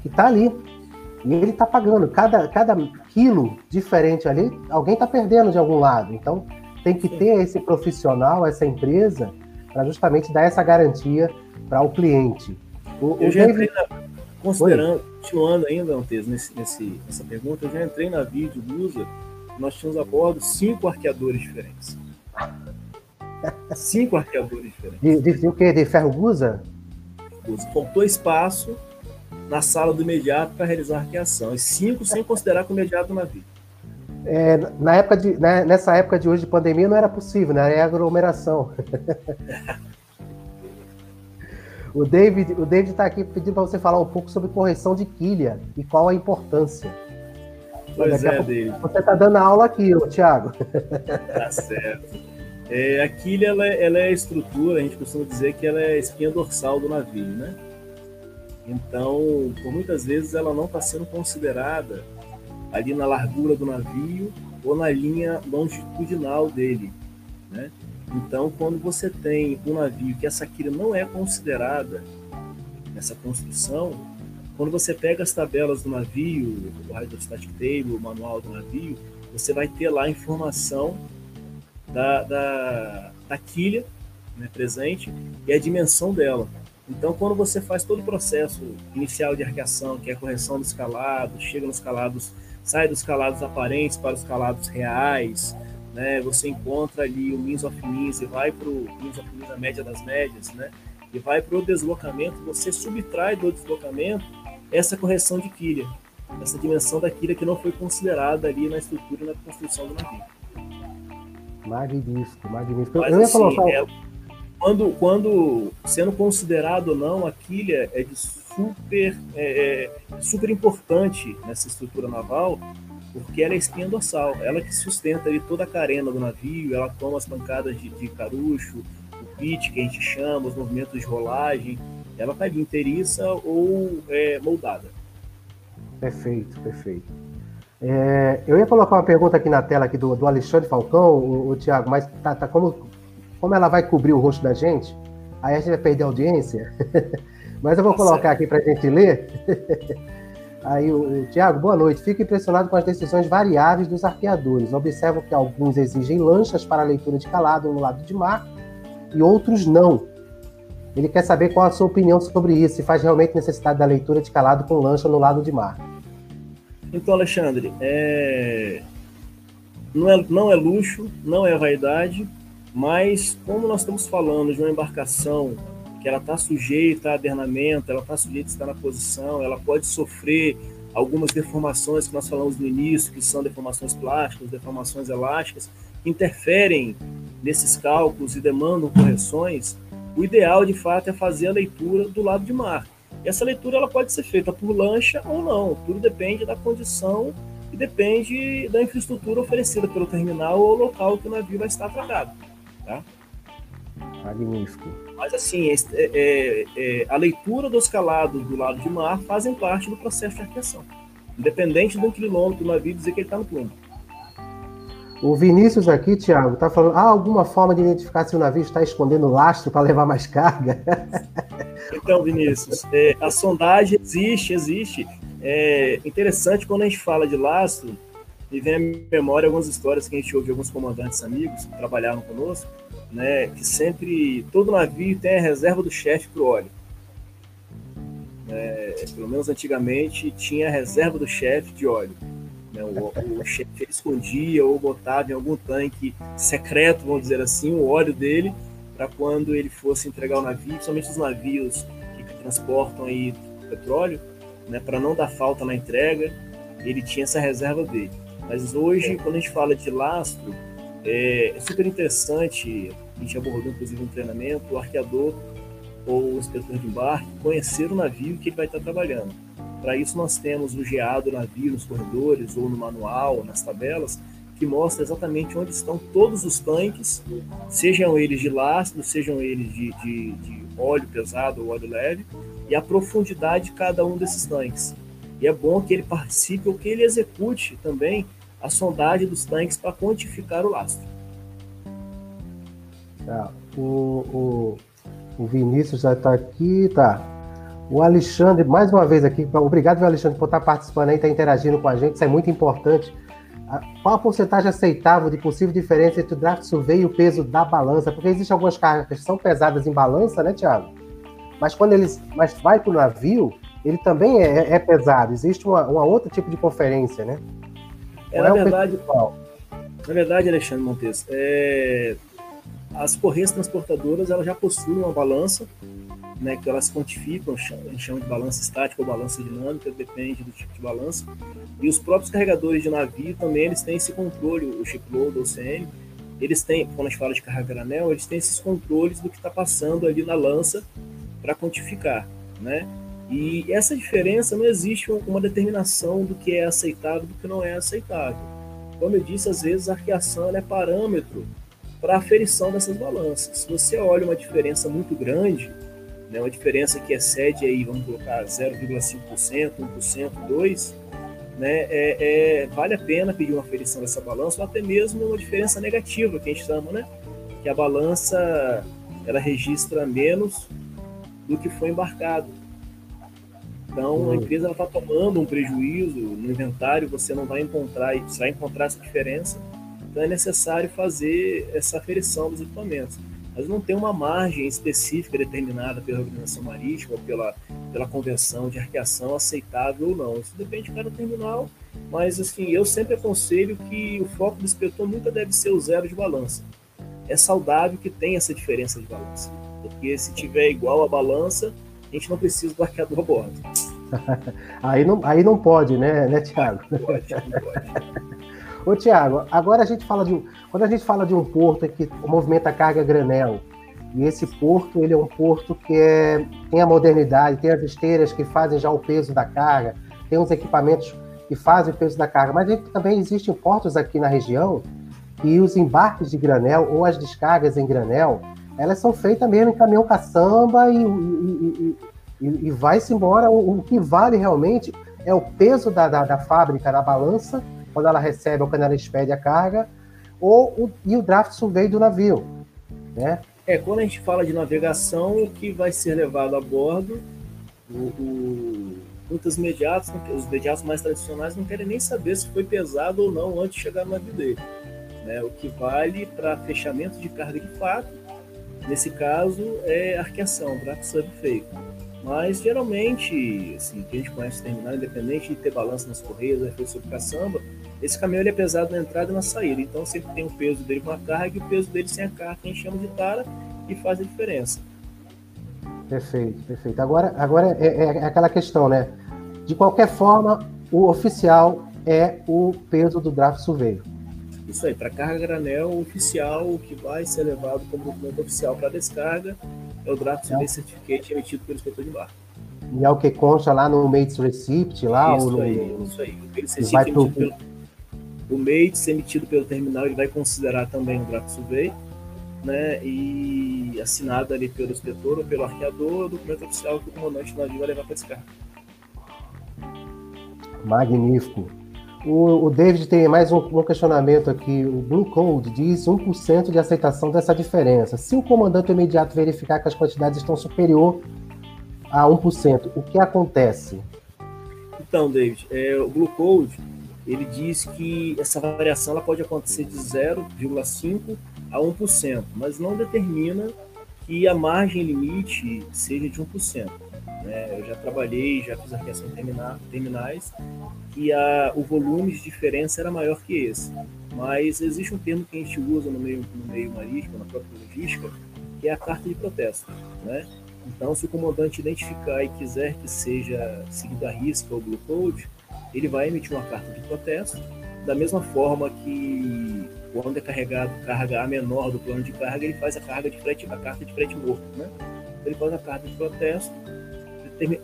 que está ali. E ele está pagando. Cada, cada quilo diferente ali, alguém está perdendo de algum lado. Então, tem que ter esse profissional, essa empresa, para justamente dar essa garantia para o cliente. O, eu o já David... entrei na, considerando, Oi? continuando ainda, Antes, nesse, nesse, nessa pergunta, eu já entrei na vídeo Lusa, nós tínhamos a bordo cinco arqueadores diferentes. cinco arqueadores diferentes. De, de, de, o quê? De ferro Gusa? Faltou espaço na sala do imediato para realizar a arqueação. E cinco sem considerar com o imediato navio. É, na época de, né, nessa época de hoje de pandemia não era possível, né? Era aglomeração. O David o David está aqui pedindo para você falar um pouco sobre correção de quilha e qual a importância. Pois é, David. Você está dando aula aqui, ô, Thiago. Tá certo. É, a quilha ela, é, ela é a estrutura, a gente costuma dizer que ela é a espinha dorsal do navio, né? Então, por muitas vezes ela não está sendo considerada ali na largura do navio ou na linha longitudinal dele, né? Então, quando você tem um navio que essa quilha não é considerada nessa construção, quando você pega as tabelas do navio, o Hydrostatic Table, o manual do navio, você vai ter lá a informação da, da, da quilha né, presente e a dimensão dela. Então, quando você faz todo o processo inicial de arqueação, que é a correção dos calados, chega nos calados, sai dos calados aparentes para os calados reais, né? Você encontra ali o means of means e vai para o means of means, a média das médias, né? E vai para o deslocamento, você subtrai do deslocamento essa correção de quilha, essa dimensão da quilha que não foi considerada ali na estrutura e na construção do navio. Magnífico, magnífico. Mas, Eu assim, colocar... é, quando, quando sendo considerado ou não, a quilha é de super, é, é, super importante nessa estrutura naval, porque ela é espinha dorsal, ela que sustenta ali toda a carena do navio, ela toma as pancadas de, de carucho, o pitch que a gente chama, os movimentos de rolagem, ela está ali inteiriça ou é, moldada. Perfeito, perfeito. É, eu ia colocar uma pergunta aqui na tela aqui do, do Alexandre Falcão, o, o Tiago, mas tá, tá, como, como ela vai cobrir o rosto da gente, aí a gente vai perder a audiência. mas eu vou tá colocar aqui para a gente ler. Aí o, o Tiago, boa noite. Fico impressionado com as decisões variáveis dos arqueadores. Observo que alguns exigem lanchas para leitura de calado no lado de mar e outros não. Ele quer saber qual a sua opinião sobre isso, se faz realmente necessidade da leitura de calado com lancha no lado de mar. Então, Alexandre, é... Não, é, não é luxo, não é vaidade, mas como nós estamos falando de uma embarcação que ela está sujeita a adernamento, ela está sujeita a estar na posição, ela pode sofrer algumas deformações que nós falamos no início, que são deformações plásticas, deformações elásticas, que interferem nesses cálculos e demandam correções, o ideal de fato é fazer a leitura do lado de mar. E essa leitura ela pode ser feita por lancha ou não, tudo depende da condição e depende da infraestrutura oferecida pelo terminal ou local que o navio vai estar tratado. Tá? Magnífico. Mas assim, é, é, é, a leitura dos calados do lado de mar fazem parte do processo de arqueação. Independente do quilômetro do navio dizer que ele está no plumo. O Vinícius aqui, Thiago, está falando: há alguma forma de identificar se o navio está escondendo lastro para levar mais carga? Então, Vinícius, é, a sondagem existe, existe. É interessante quando a gente fala de lastro, e vem à memória algumas histórias que a gente ouve de alguns comandantes amigos que trabalharam conosco, né, que sempre, todo navio tem a reserva do chefe para o óleo. É, pelo menos antigamente tinha a reserva do chefe de óleo. Né, o, o chefe escondia ou botava em algum tanque secreto, vamos dizer assim, o óleo dele para quando ele fosse entregar o navio, principalmente os navios que, que transportam aí petróleo, né, para não dar falta na entrega, ele tinha essa reserva dele. Mas hoje, quando a gente fala de lastro, é, é super interessante, a gente abordou inclusive um treinamento, o arqueador ou o inspetor de embarque conhecer o navio que ele vai estar trabalhando. Para isso nós temos o GA do navio nos corredores ou no manual, nas tabelas, que mostra exatamente onde estão todos os tanques, sejam eles de lastro, sejam eles de, de, de óleo pesado ou óleo leve, e a profundidade de cada um desses tanques. E é bom que ele participe ou que ele execute também a sondagem dos tanques para quantificar o lastro. Tá. O, o, o Vinícius já está aqui, tá. O Alexandre, mais uma vez aqui, obrigado, Alexandre, por estar participando aí, estar interagindo com a gente, isso é muito importante. Qual a porcentagem aceitável de possível diferença entre o draft survey e o peso da balança? Porque existem algumas cargas que são pesadas em balança, né, Tiago? Mas quando eles mas vai para o navio, ele também é, é pesado. Existe uma, uma outro tipo de conferência, né? É, na, é verdade, na verdade, Alexandre Montes, é, as correias transportadoras elas já possuem uma balança, né, que elas quantificam, a gente chama de balança estática ou balança dinâmica, depende do tipo de balança. E os próprios carregadores de navio também eles têm esse controle, o shipload ou CM, eles têm, quando a gente fala de carga granel, eles têm esses controles do que está passando ali na lança para quantificar, né? E essa diferença não existe uma determinação do que é aceitável do que não é aceitável. Como eu disse, às vezes a arqueação é parâmetro para aferição dessas balanças. Se você olha uma diferença muito grande, né, uma diferença que excede aí, vamos colocar 0,5%, 1%, 2%, né, é, é, vale a pena pedir uma aferição dessa balança ou até mesmo uma diferença negativa, que a gente chama, né? Que a balança ela registra menos do que foi embarcado. Então a empresa está tomando um prejuízo no inventário, você não vai encontrar, você vai encontrar essa diferença. Então é necessário fazer essa aferição dos equipamentos. Mas não tem uma margem específica determinada pela organização marítima, pela, pela convenção de arqueação aceitável ou não. Isso depende de cada terminal, mas assim, eu sempre aconselho que o foco do inspetor nunca deve ser o zero de balança. É saudável que tenha essa diferença de balança, porque se tiver igual a balança, a gente não precisa do arqueador a bordo. aí, não, aí não pode, né, né Tiago? Não pode, não pode. Ô, Tiago, agora a gente fala de um. Quando a gente fala de um porto que movimenta carga granel, e esse porto ele é um porto que é, tem a modernidade, tem as esteiras que fazem já o peso da carga, tem os equipamentos que fazem o peso da carga, mas também existem portos aqui na região e os embarques de granel ou as descargas em granel, elas são feitas mesmo em caminhão caçamba e, e, e, e vai-se embora. O, o, que vale realmente é o peso da, da, da fábrica na balança quando ela recebe quando ela expede a carga, ou o, e o draft survey do navio, né? É, quando a gente fala de navegação, o que vai ser levado a bordo, o, o, muitos mediatos, os mediatos mais tradicionais não querem nem saber se foi pesado ou não antes de chegar no navio dele. Né? O que vale para fechamento de carga de fato, nesse caso, é arqueação, draft survey feito. Mas geralmente, assim, que a gente conhece terminal, independente de ter balanço nas correias, efeito sobre caçamba, esse caminhão ele é pesado na entrada e na saída, então sempre tem o peso dele com a carga e o peso dele sem a carga, que a gente chama de tara, e faz a diferença. Perfeito, perfeito. Agora, agora é, é, é aquela questão, né? De qualquer forma, o oficial é o peso do draft surveyor. Isso aí, para carga granel oficial, o que vai ser levado como documento oficial para descarga é o draft survey é. certificate emitido pelo inspetor de barco. E é o que consta lá no Mates Receipt, lá? Isso aí, isso aí. O Mates Receipt emitido pelo, o MATES emitido pelo terminal ele vai considerar também o draft survey, né, e assinado ali pelo inspetor ou pelo arqueador, o documento oficial que o comandante navio vai levar para descarga. Magnífico. O, o, David tem mais um, um, questionamento aqui. O Blue Code diz 1% de aceitação dessa diferença. Se o comandante imediato verificar que as quantidades estão superior a 1%, o que acontece? Então, David, é, o Blue Code ele diz que essa variação ela pode acontecer de 0,5% a 1%, mas não determina que a margem limite seja de 1%. Né? Eu já trabalhei, já fiz arqueação terminais, e a, o volume de diferença era maior que esse. Mas existe um termo que a gente usa no meio, no meio marítimo, na própria logística, que é a carta de protesto. Né? Então, se o comandante identificar e quiser que seja seguido a risca ou blue code, ele vai emitir uma carta de protesto da mesma forma que quando é carregado carga A menor do plano de carga, ele faz a carga de frete, a carta de frete morto, né? Ele faz a carta de protesto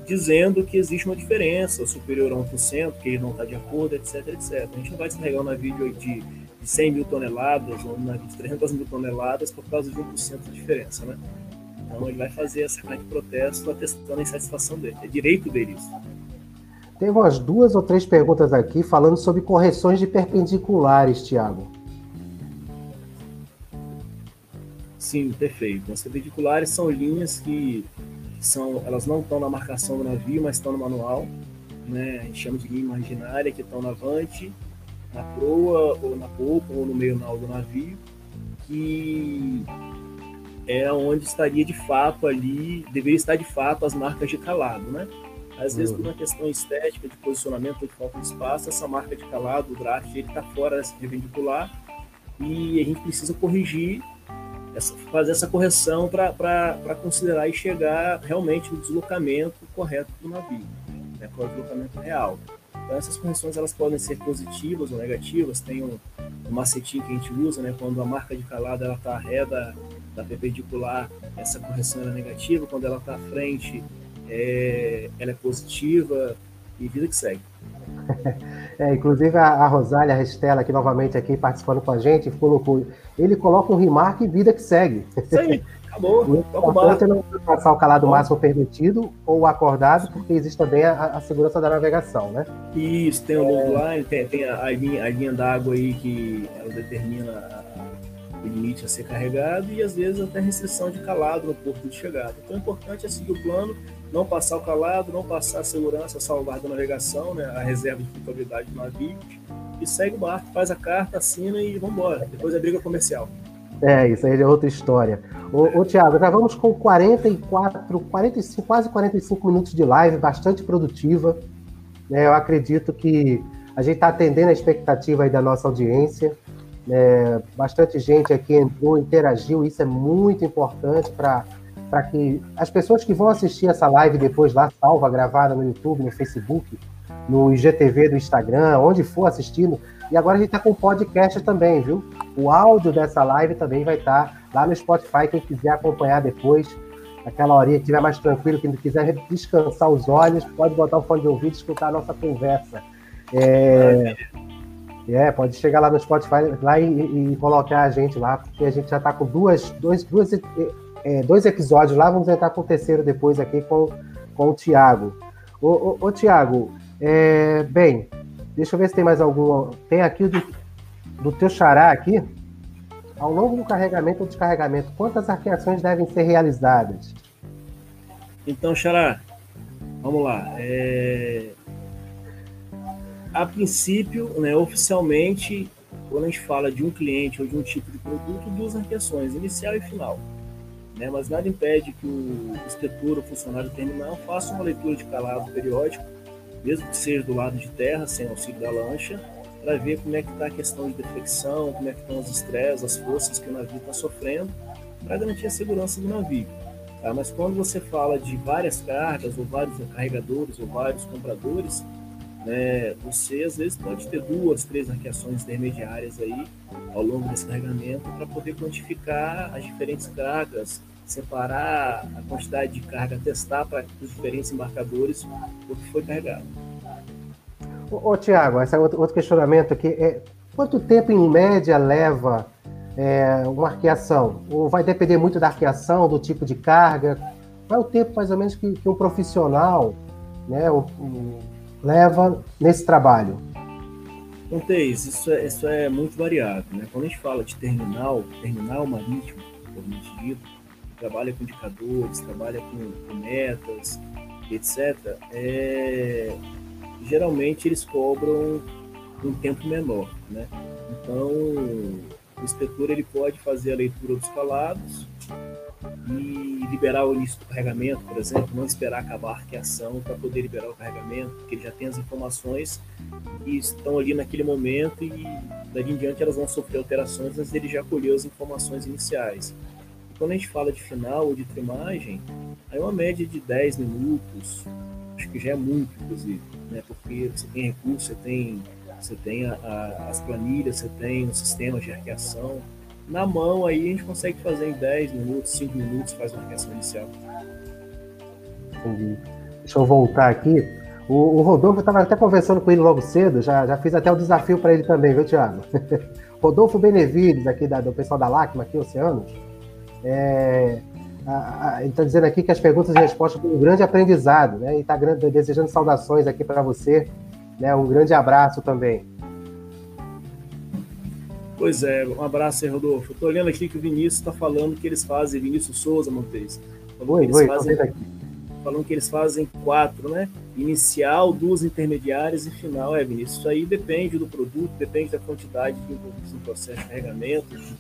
dizendo que existe uma diferença superior a 1%, que ele não está de acordo, etc, etc. A gente não vai descarregar um navio de, de 100 mil toneladas ou um navio de 300 mil toneladas por causa de 1% de diferença, né? Então ele vai fazer essa carta de protesto atestando a insatisfação dele. É direito dele isso. Tem umas duas ou três perguntas aqui falando sobre correções de perpendiculares, Tiago. Sim, perfeito. As perpendiculares são linhas que são, elas não estão na marcação do navio, mas estão no manual. Né? A gente chama de linha imaginária, que estão na vante, na proa, ou na polpa, ou no meio do navio, que é onde estaria de fato ali, deveria estar de fato as marcas de calado, né? Às vezes, por uma questão estética, de posicionamento, de falta de espaço, essa marca de calado, o draft, ele está fora dessa perpendicular e a gente precisa corrigir essa, fazer essa correção para considerar e chegar realmente no deslocamento correto do navio, né, é o deslocamento real. Então essas correções elas podem ser positivas ou negativas, tem um, um macetinho que a gente usa, né, quando a marca de calada ela está ré da, da perpendicular, essa correção é negativa, quando ela está à frente, é, ela é positiva e vida que segue. É, inclusive a, a Rosália Restela, aqui novamente aqui participando com a gente, colocou, ele coloca um remark e vida que segue. Isso aí, acabou. o importante é não passar o calado máximo permitido ou acordado, porque existe também a, a, segurança da navegação, né? Isso, tem o é... line, tem, tem a, a linha, a linha d'água aí que ela determina o limite a ser carregado e às vezes até restrição de calado no porto de chegada. Então o importante é seguir o plano não passar o calado, não passar a segurança, salvar da navegação, né, a reserva de flutuabilidade do navio, e segue o barco, faz a carta, assina e vamos embora. Depois é briga comercial. É, isso aí é outra história. Ô, ô Tiago, já vamos com 44, 45, quase 45 minutos de live, bastante produtiva. Né, eu acredito que a gente está atendendo a expectativa aí da nossa audiência. Né, bastante gente aqui entrou, interagiu, isso é muito importante para para que as pessoas que vão assistir essa live depois lá, salva, gravada no YouTube, no Facebook, no IGTV do Instagram, onde for assistindo. E agora a gente está com podcast também, viu? O áudio dessa live também vai estar tá lá no Spotify. Quem quiser acompanhar depois, aquela horinha que estiver mais tranquilo, quem quiser descansar os olhos, pode botar o fone de ouvido e escutar a nossa conversa. É, é pode chegar lá no Spotify lá e, e, colocar a gente lá, porque a gente já está com duas, duas, duas é, dois episódios lá, vamos entrar com o terceiro depois aqui com, com o Tiago. Ô, ô, ô Tiago, é, bem, deixa eu ver se tem mais algum. Tem aqui do, do teu xará aqui. Ao longo do carregamento ou descarregamento, quantas arqueações devem ser realizadas? Então, Xará, vamos lá. É... A princípio, né, oficialmente, quando a gente fala de um cliente ou de um tipo de produto, duas arqueações, inicial e final né? mas nada impede que o inspetor ou funcionário terminal faça uma leitura de calado periódico, mesmo que seja do lado de terra, sem auxílio da lancha, para ver como é que está a questão de deflexão, como é que estão os estresses, as forças que o navio está sofrendo, para garantir a segurança do navio. Tá? Mas quando você fala de várias cargas, ou vários carregadores, ou vários compradores, né, você às vezes pode ter duas, três arqueações intermediárias aí ao longo desse carregamento para poder quantificar as diferentes cargas, separar a quantidade de carga, testar para os diferentes embarcadores o que foi carregado. Ô, ô Tiago, esse é outro, outro questionamento aqui. É, quanto tempo em média leva é, uma arqueação? Ou vai depender muito da arqueação, do tipo de carga? Qual é o tempo mais ou menos que, que um profissional, né, leva nesse trabalho? Monteis, isso é, isso é muito variável. Né? Quando a gente fala de terminal, terminal marítimo, propriamente dito, trabalha com indicadores, trabalha com, com metas, etc., é, geralmente eles cobram um tempo menor. Né? Então, o inspetor ele pode fazer a leitura dos calados, e liberar o início do carregamento, por exemplo, não esperar acabar a arqueação para poder liberar o carregamento, porque ele já tem as informações que estão ali naquele momento e dali em diante elas vão sofrer alterações, mas ele já colheu as informações iniciais. E quando a gente fala de final ou de trimagem, aí uma média de 10 minutos, acho que já é muito, inclusive, né? porque você tem recurso, você tem você tem a, a, as planilhas, você tem os sistemas de arqueação. Na mão aí a gente consegue fazer em 10 minutos, 5 minutos, faz uma arqueação inicial. Entendi. Deixa eu voltar aqui. O, o Rodolfo estava até conversando com ele logo cedo, já, já fiz até o desafio para ele também, viu, Thiago? Rodolfo Benevides, aqui da, do pessoal da LACMA, aqui, Oceanos, é, está dizendo aqui que as perguntas e respostas foram um grande aprendizado, né? E está desejando saudações aqui para você, né? Um grande abraço também. Pois é, um abraço aí, Rodolfo. Estou olhando aqui que o Vinícius está falando que eles fazem, Vinícius Souza Montes. Oi, oi, fazem, aqui falando que eles fazem quatro, né? Inicial, duas intermediárias e final. É, Vinícius, isso aí depende do produto, depende da quantidade de envolvidos no processo de carregamento, de,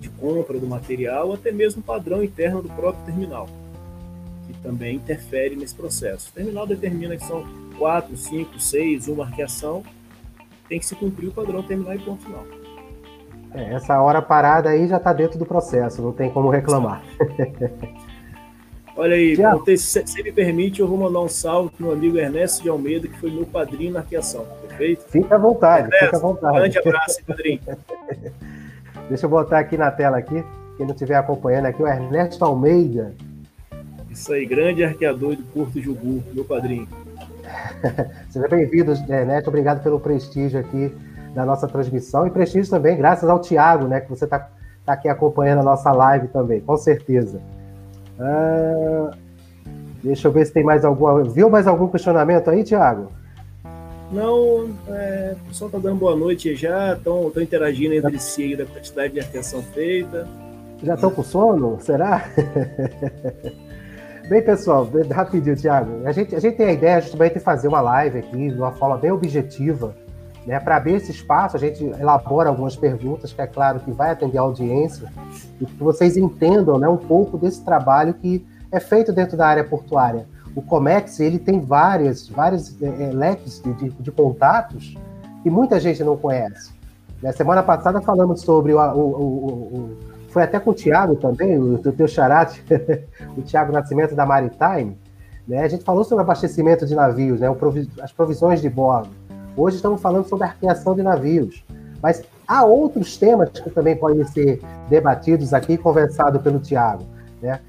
de compra do material, até mesmo o padrão interno do próprio terminal, que também interfere nesse processo. O terminal determina que são quatro, cinco, seis, uma arqueação, tem que se cumprir o padrão terminal e ponto final. É, essa hora parada aí já está dentro do processo, não tem como reclamar. Olha aí, se, se me permite, eu vou mandar um salve para o meu amigo Ernesto de Almeida, que foi meu padrinho na arqueação, perfeito? Fica à vontade, Ernesto, fica à vontade. Grande abraço, padrinho. Deixa eu botar aqui na tela aqui, quem não estiver acompanhando aqui, o Ernesto Almeida. Isso aí, grande arqueador do Porto Jugu, meu padrinho. Seja bem-vindo, Ernesto, obrigado pelo prestígio aqui da nossa transmissão e prestígio também, graças ao Tiago, né, que você está tá aqui acompanhando a nossa live também, com certeza. Ah, deixa eu ver se tem mais alguma. Viu mais algum questionamento aí, Tiago? Não, é, o pessoal está dando boa noite já, estão interagindo entre si aí da quantidade de atenção feita. Já estão com sono? Será? bem, pessoal, rapidinho, Tiago. A gente, a gente tem a ideia justamente de fazer uma live aqui, de uma forma bem objetiva, né? Para abrir esse espaço, a gente elabora algumas perguntas, que é claro que vai atender a audiência, e que vocês entendam né, um pouco desse trabalho que é feito dentro da área portuária. O Comex ele tem várias, vários é, é, leques de, de, de, contatos que muita gente não conhece. Na semana passada falamos sobre o, o, o, o foi até com o Tiago também, o, o teu charate, o Tiago Nascimento da Maritime, né? A gente falou sobre abastecimento de navios, né? as provisões de bordo. Hoje estamos falando sobre a arqueação de navios. Mas há outros temas que também podem ser debatidos aqui conversados pelo Tiago. Né?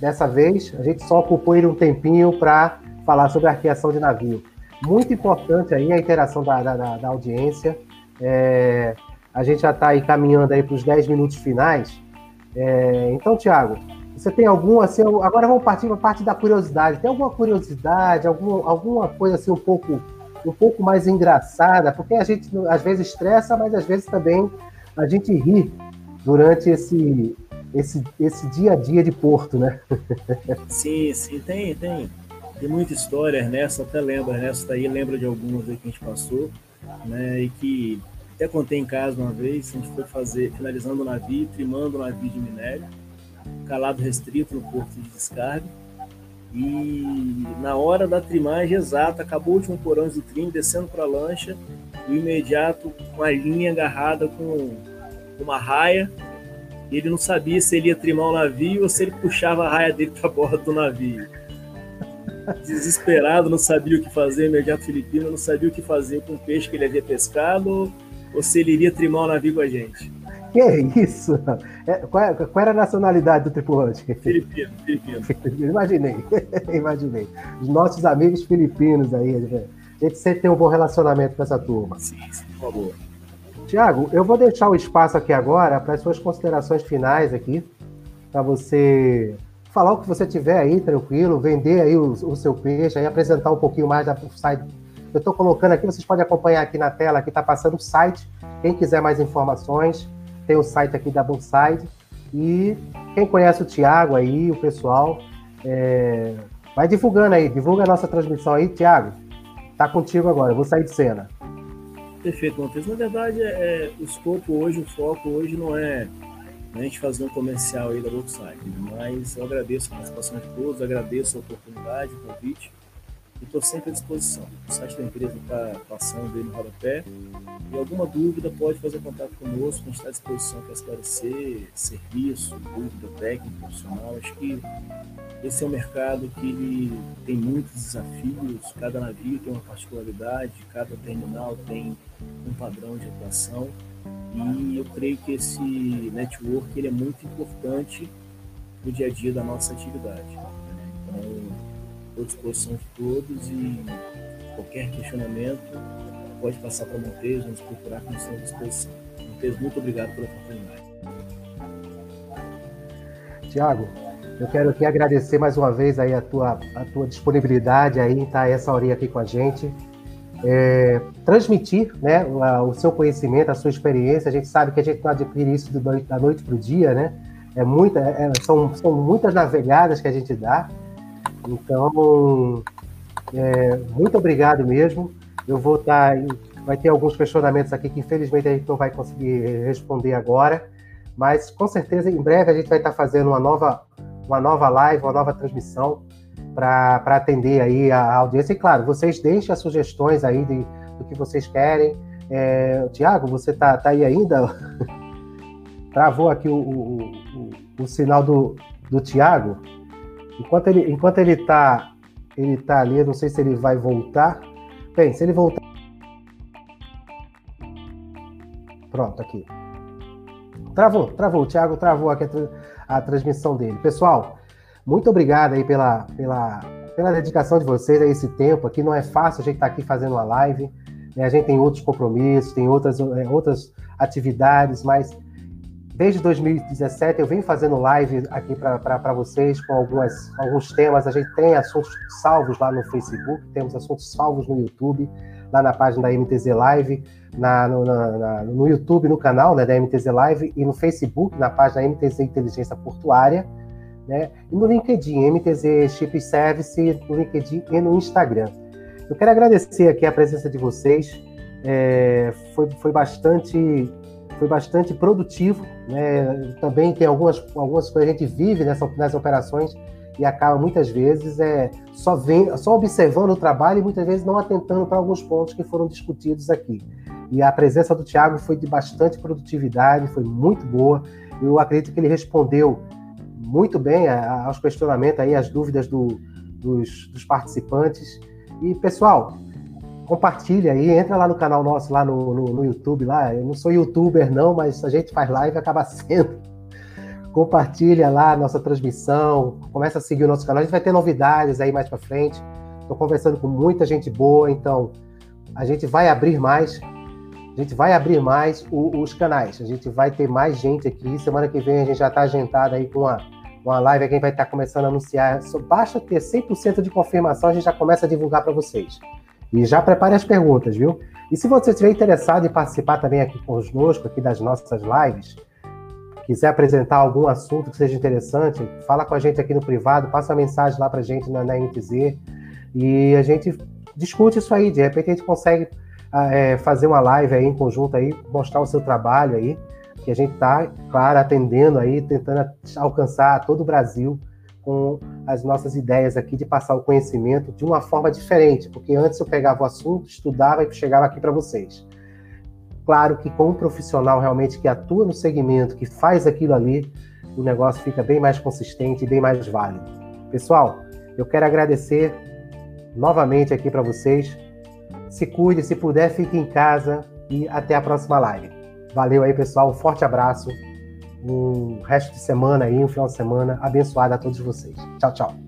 Dessa vez, a gente só ocupou ele um tempinho para falar sobre a arqueação de navio. Muito importante aí a interação da, da, da audiência. É, a gente já está aí caminhando aí para os 10 minutos finais. É, então, Tiago, você tem algum, assim, agora vamos partir para a parte da curiosidade. Tem alguma curiosidade, algum, alguma coisa assim um pouco um pouco mais engraçada, porque a gente às vezes estressa, mas às vezes também a gente ri durante esse, esse, esse dia a dia de Porto, né? Sim, sim, tem, tem. Tem muita história, Ernesto até lembra, Ernesto está aí, lembra de algumas aí que a gente passou, né? E que até contei em casa uma vez, a gente foi fazer, finalizando o navio, trimando o navio de minério, calado restrito no porto de descarga e na hora da trimagem exata, acabou o último porão do trim, descendo para a lancha, e imediato com a linha agarrada com uma raia. E ele não sabia se ele ia trimar o navio ou se ele puxava a raia dele para bordo do navio. Desesperado, não sabia o que fazer, imediato filipino não sabia o que fazer com o peixe que ele havia pescado ou se ele iria trimar o navio com a gente. Que isso? É, qual, é, qual, era a nacionalidade do tripulante? Filipino, filipino. Imaginei, imaginei. Os nossos amigos filipinos aí, a gente sempre tem um bom relacionamento com essa turma. Sim, sim, por favor. Tiago, eu vou deixar o espaço aqui agora para as suas considerações finais aqui, para você falar o que você tiver aí, tranquilo, vender aí o, o seu peixe, aí apresentar um pouquinho mais da site. Eu estou colocando aqui, vocês podem acompanhar aqui na tela, aqui está passando o site. Quem quiser mais informações, tem o site aqui da Bullside. E quem conhece o Thiago aí, o pessoal, é... vai divulgando aí, divulga a nossa transmissão aí, Thiago. Tá contigo agora, eu vou sair de cena. Perfeito, Montes. Na verdade, é, o escopo hoje, o foco hoje não é a gente fazer um comercial aí da Bullside, mas eu agradeço a participação de todos, agradeço a oportunidade, o convite. Estou sempre à disposição. O site da empresa está passando aí no rodapé. E alguma dúvida pode fazer contato conosco, a gente está à disposição para esclarecer serviço, dúvida técnica, profissional. Acho que esse é um mercado que ele tem muitos desafios, cada navio tem uma particularidade, cada terminal tem um padrão de atuação. E eu creio que esse network ele é muito importante no dia a dia da nossa atividade. Então, estou à disposição de todos e qualquer questionamento pode passar para Montes, nos procurar com estamos à disposição. Montes, muito obrigado pela oportunidade. Tiago, eu quero aqui agradecer mais uma vez aí a tua, a tua disponibilidade aí em estar essa horinha aqui com a gente. É, transmitir né, o, o, seu conhecimento, a sua experiência. A gente sabe que a gente não adquire isso da noite para o dia, né? É muita, é, são, são muitas navegadas que a gente dá. Então, é, muito obrigado mesmo. Eu vou estar. Tá, vai ter alguns questionamentos aqui que infelizmente a gente não vai conseguir responder agora, mas com certeza em breve a gente vai estar tá fazendo uma nova, uma nova live, uma nova transmissão para atender aí a audiência. E claro, vocês deixem as sugestões aí de, do que vocês querem. É, Tiago, você tá, tá aí ainda? Travou aqui o, o, o, o sinal do, do Tiago. Enquanto ele enquanto ele está ele tá ali, eu não sei se ele vai voltar. Bem, se ele voltar. Pronto, aqui. Travou, travou. O Thiago travou aqui a, a transmissão dele. Pessoal, muito obrigado aí pela, pela, pela dedicação de vocês a esse tempo aqui. Não é fácil a gente estar tá aqui fazendo uma live. Né? A gente tem outros compromissos, tem outras, é, outras atividades, mas Desde 2017 eu venho fazendo live aqui para vocês com algumas, alguns temas. A gente tem assuntos salvos lá no Facebook, temos assuntos salvos no YouTube, lá na página da MTZ Live, na, no, na, no YouTube, no canal né, da MTZ Live e no Facebook, na página MTZ Inteligência Portuária, né, e no LinkedIn, MTZ Chip Service, no LinkedIn e no Instagram. Eu quero agradecer aqui a presença de vocês. É, foi, foi bastante foi bastante produtivo. Né? Também tem algumas, algumas coisas que a gente vive nessa, nessas operações e acaba muitas vezes é, só, vem, só observando o trabalho e muitas vezes não atentando para alguns pontos que foram discutidos aqui. E a presença do Tiago foi de bastante produtividade, foi muito boa. Eu acredito que ele respondeu muito bem aos questionamentos, aí, às dúvidas do, dos, dos participantes. E, pessoal, compartilha aí, entra lá no canal nosso, lá no, no, no, YouTube, lá. Eu não sou youtuber, não, mas a gente faz live acaba sendo. Compartilha lá a nossa transmissão, começa a seguir o nosso canal. A gente vai ter novidades aí mais para frente. Estou conversando com muita gente boa, então a gente vai abrir mais. A gente vai abrir mais o, os canais. A gente vai ter mais gente aqui. Semana que vem a gente já está agendado aí com uma, uma live que a gente vai estar tá começando a anunciar. Só basta ter 100% de confirmação, a gente já começa a divulgar para vocês. E já prepare as perguntas, viu? E se você estiver interessado em participar também aqui conosco, aqui das nossas lives, quiser apresentar algum assunto que seja interessante, fala com a gente aqui no privado, passa uma mensagem lá para a gente na, na NTZ e a gente discute isso aí. De repente a gente consegue ah, é, fazer uma live aí em conjunto aí, mostrar o seu trabalho aí, que a gente está, claro, atendendo aí, tentando alcançar todo o Brasil com as nossas ideias aqui de passar o conhecimento de uma forma diferente, porque antes eu pegava o assunto, estudava e chegava aqui para vocês. Claro que com um profissional realmente que atua no segmento, que faz aquilo ali, o negócio fica bem mais consistente e bem mais válido. Pessoal, eu quero agradecer novamente aqui para vocês. Se cuide, se puder, fique em casa e até a próxima live. Valeu aí, pessoal. Um forte abraço um resto de semana aí, um final de semana abençoado a todos vocês. Tchau, tchau.